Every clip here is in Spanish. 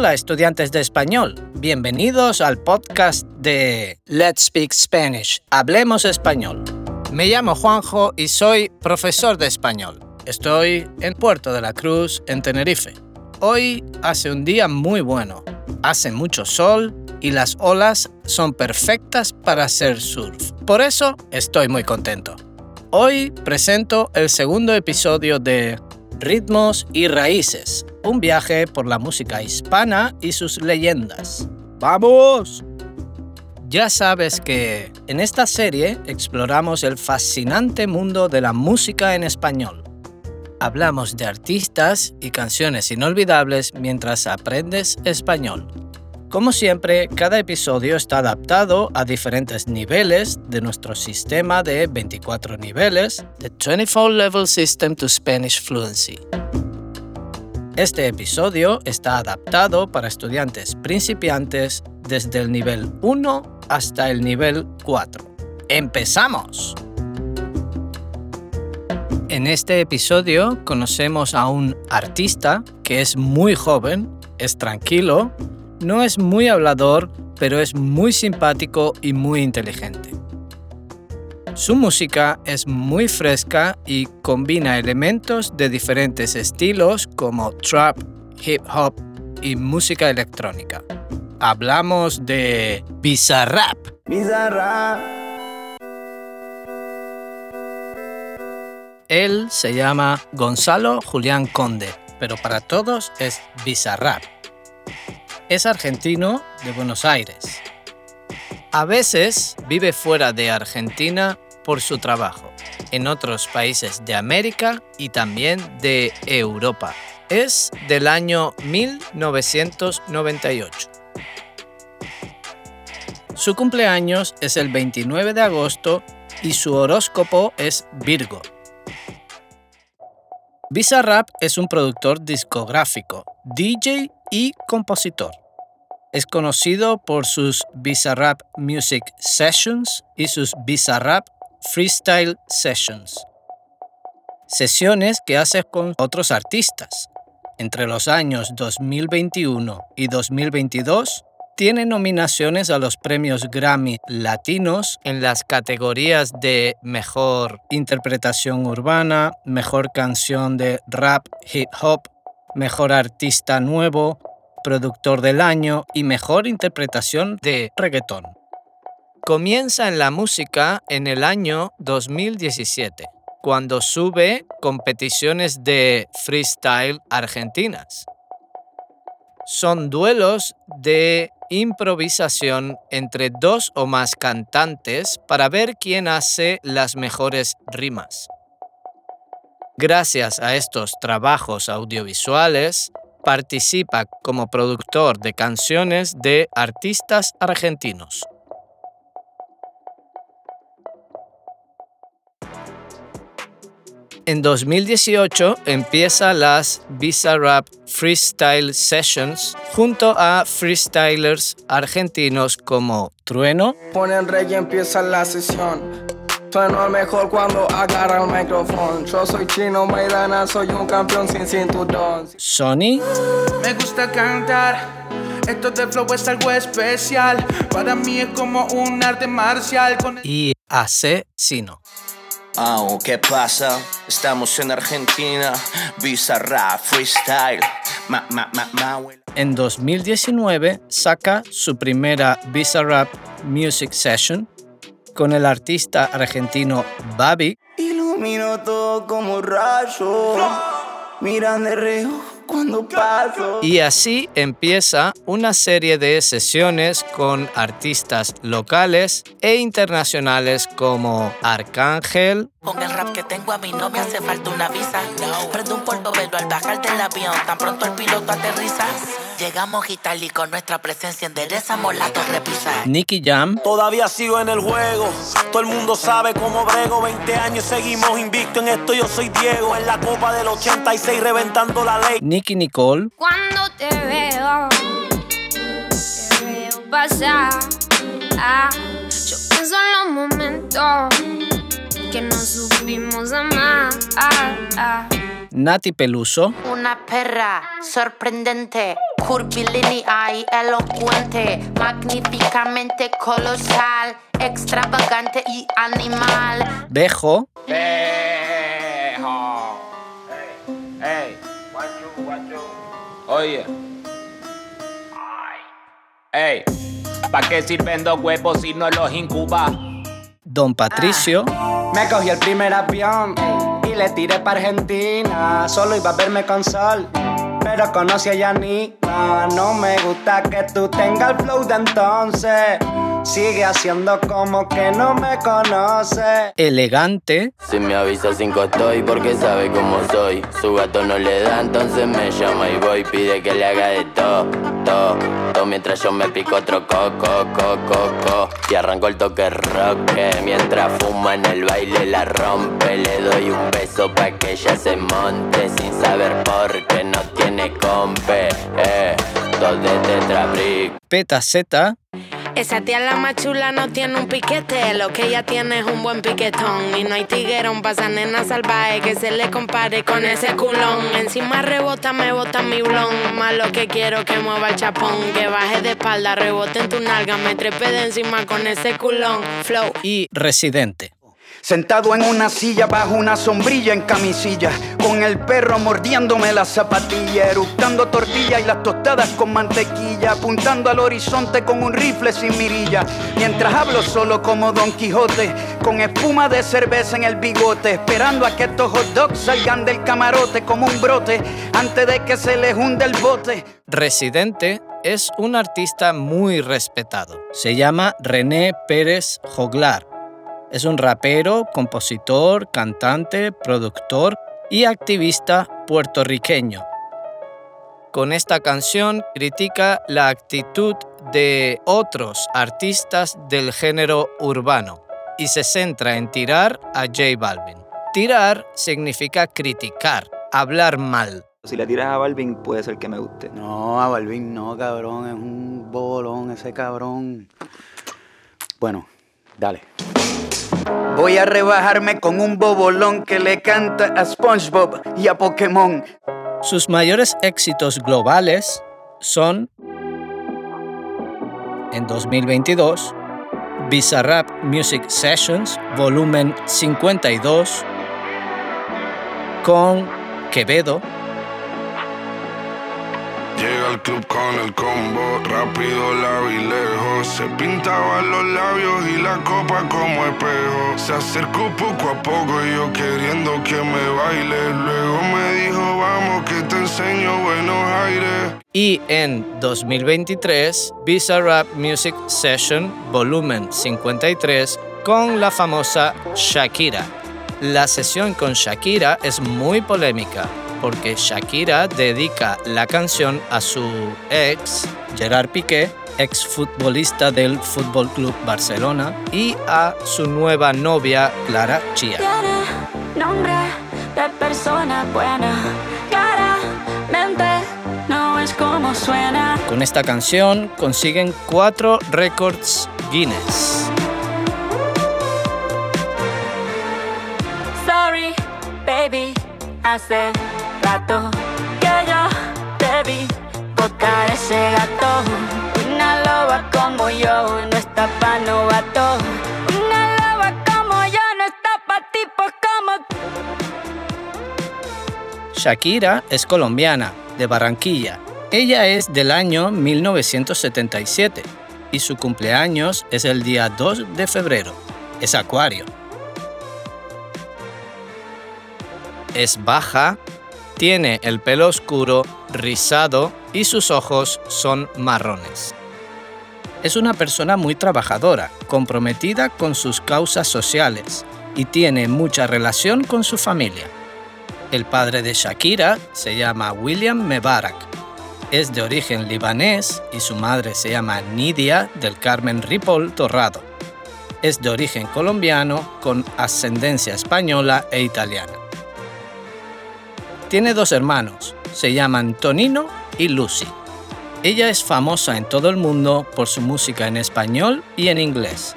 Hola estudiantes de español, bienvenidos al podcast de Let's Speak Spanish, Hablemos Español. Me llamo Juanjo y soy profesor de español. Estoy en Puerto de la Cruz, en Tenerife. Hoy hace un día muy bueno, hace mucho sol y las olas son perfectas para hacer surf. Por eso estoy muy contento. Hoy presento el segundo episodio de Ritmos y Raíces, un viaje por la música hispana y sus leyendas. ¡Vamos! Ya sabes que en esta serie exploramos el fascinante mundo de la música en español. Hablamos de artistas y canciones inolvidables mientras aprendes español. Como siempre, cada episodio está adaptado a diferentes niveles de nuestro sistema de 24 niveles, The 24 Level System to Spanish Fluency. Este episodio está adaptado para estudiantes principiantes desde el nivel 1 hasta el nivel 4. ¡Empezamos! En este episodio conocemos a un artista que es muy joven, es tranquilo, no es muy hablador, pero es muy simpático y muy inteligente. Su música es muy fresca y combina elementos de diferentes estilos como trap, hip hop y música electrónica. Hablamos de Bizarrap. Bizarrap. Él se llama Gonzalo Julián Conde, pero para todos es Bizarrap es argentino de Buenos Aires. A veces vive fuera de Argentina por su trabajo, en otros países de América y también de Europa. Es del año 1998. Su cumpleaños es el 29 de agosto y su horóscopo es Virgo. Bizarrap es un productor discográfico, DJ y compositor. Es conocido por sus Bizarrap Music Sessions y sus Bizarrap Freestyle Sessions. Sesiones que hace con otros artistas. Entre los años 2021 y 2022, tiene nominaciones a los premios Grammy Latinos en las categorías de Mejor Interpretación Urbana, Mejor Canción de Rap Hip Hop, Mejor Artista Nuevo, Productor del Año y Mejor Interpretación de Reggaetón. Comienza en la música en el año 2017, cuando sube competiciones de freestyle argentinas. Son duelos de improvisación entre dos o más cantantes para ver quién hace las mejores rimas. Gracias a estos trabajos audiovisuales, participa como productor de canciones de artistas argentinos. En 2018 empieza las Visa Rap Freestyle Sessions junto a freestylers argentinos como Trueno. Ponen rey y empieza la sesión. Sueno al mejor cuando agarra el micrófono. Yo soy chino, Maidana, soy un campeón sin cinturón. Sony. Me gusta cantar. Esto de flow es algo especial. Para mí es como un arte marcial. Y Asesino. Oh, ¿qué pasa? Estamos en Argentina, Bizarra Freestyle. Ma, ma, ma, en 2019 saca su primera Bizarrap Music Session con el artista argentino Babi. Ilumino todo como rayo, miran de reojo cuando paso. Y así empieza una serie de sesiones con artistas locales e internacionales como Arcángel. Con el rap que tengo a mí no me hace falta una visa. Prendo un portobelo al bajar del avión, tan pronto el piloto aterriza. Llegamos Italia con nuestra presencia enderezamos la torre pisa. Nicky Jam. Todavía sigo en el juego. Todo el mundo sabe cómo brego. 20 años seguimos invicto en esto. Yo soy Diego. En la copa del 86 reventando la ley. Nicky Nicole. Cuando te veo, te veo pasar. Ah, yo pienso en los momentos que no supimos amar. Ah, Nati Peluso. Una perra sorprendente curvilínea y elocuente, magníficamente colosal, extravagante y animal. Bejo, Bejo. Ey. Oye. Ey. ¿Pa' qué sirven dos huevos si no los incuba? Don Patricio, Me cogí el primer avión y le tiré para Argentina. Solo iba a verme con sol, pero conocí a Yanina. No me gusta que tú tengas el flow de entonces. Sigue haciendo como que no me conoce. elegante, Si me avisa cinco estoy porque sabe cómo soy. Su gato no le da, entonces me llama y voy. Pide que le haga de todo, todo, todo. Mientras yo me pico otro coco, coco, coco. Y arranco el toque rock. que Mientras fuma en el baile la rompe. Le doy un beso pa' que ella se monte. Sin saber por qué no tiene compe. Eh, dos de tetrabric. petaceta, Esa tía la más chula no tiene un piquete, lo que ella tiene es un buen piquetón. Y no hay tiguerón pa' esa nena salvaje que se le compare con ese culón. Encima rebota, me bota mi blon. Más lo que quiero que mueva el chapón, que baje de espalda, rebote en tu nalga, me trepe de encima con ese culón. Flow. y residente. Sentado en una silla bajo una sombrilla en camisilla, con el perro mordiéndome la zapatilla, eructando tortilla y las tostadas con mantequilla, apuntando al horizonte con un rifle sin mirilla, mientras hablo solo como Don Quijote, con espuma de cerveza en el bigote, esperando a que estos hot dogs salgan del camarote como un brote, antes de que se les hunde el bote. Residente es un artista muy respetado. Se llama René Pérez Joglar. Es un rapero, compositor, cantante, productor y activista puertorriqueño. Con esta canción critica la actitud de otros artistas del género urbano y se centra en tirar a J Balvin. Tirar significa criticar, hablar mal. Si le tiras a Balvin, puede ser que me guste. No, a Balvin no, cabrón, es un bolón ese cabrón. Bueno, dale. Voy a rebajarme con un bobolón que le canta a SpongeBob y a Pokémon. Sus mayores éxitos globales son en 2022 Bizarrap Music Sessions volumen 52 con Quevedo, Club con el combo, rápido la vi lejos. Se pintaban los labios y la copa como espejo. Se acercó poco a poco y yo queriendo que me baile. Luego me dijo, vamos que te enseño buenos aires. y en 2023 Bizarrap Music Session volumen 53 con la famosa Shakira. La sesión con Shakira es muy polémica porque Shakira dedica la canción a su ex Gerard Piqué, ex futbolista del Fútbol Club Barcelona, y a su nueva novia Clara Chia. Tiene nombre de persona buena. Claramente no es como suena. Con esta canción consiguen cuatro récords Guinness. Sorry, baby. Hace rato que yo debí botar ese gato. Una loba como yo no está pa' novato. Una loba como yo no está pa' tipos como Shakira es colombiana, de Barranquilla. Ella es del año 1977 y su cumpleaños es el día 2 de febrero. Es acuario. Es baja, tiene el pelo oscuro, rizado y sus ojos son marrones. Es una persona muy trabajadora, comprometida con sus causas sociales y tiene mucha relación con su familia. El padre de Shakira se llama William Mebarak. Es de origen libanés y su madre se llama Nidia del Carmen Ripoll Torrado. Es de origen colombiano con ascendencia española e italiana. Tiene dos hermanos, se llaman Tonino y Lucy. Ella es famosa en todo el mundo por su música en español y en inglés.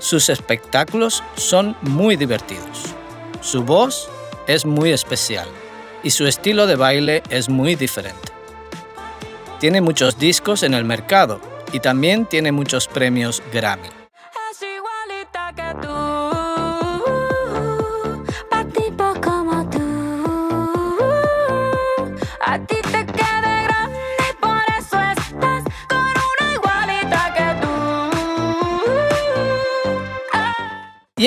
Sus espectáculos son muy divertidos. Su voz es muy especial y su estilo de baile es muy diferente. Tiene muchos discos en el mercado y también tiene muchos premios Grammy.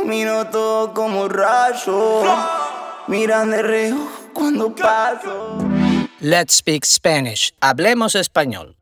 Ilumino todo como rayo. Miran de reojo cuando paso. Let's speak Spanish. Hablemos español.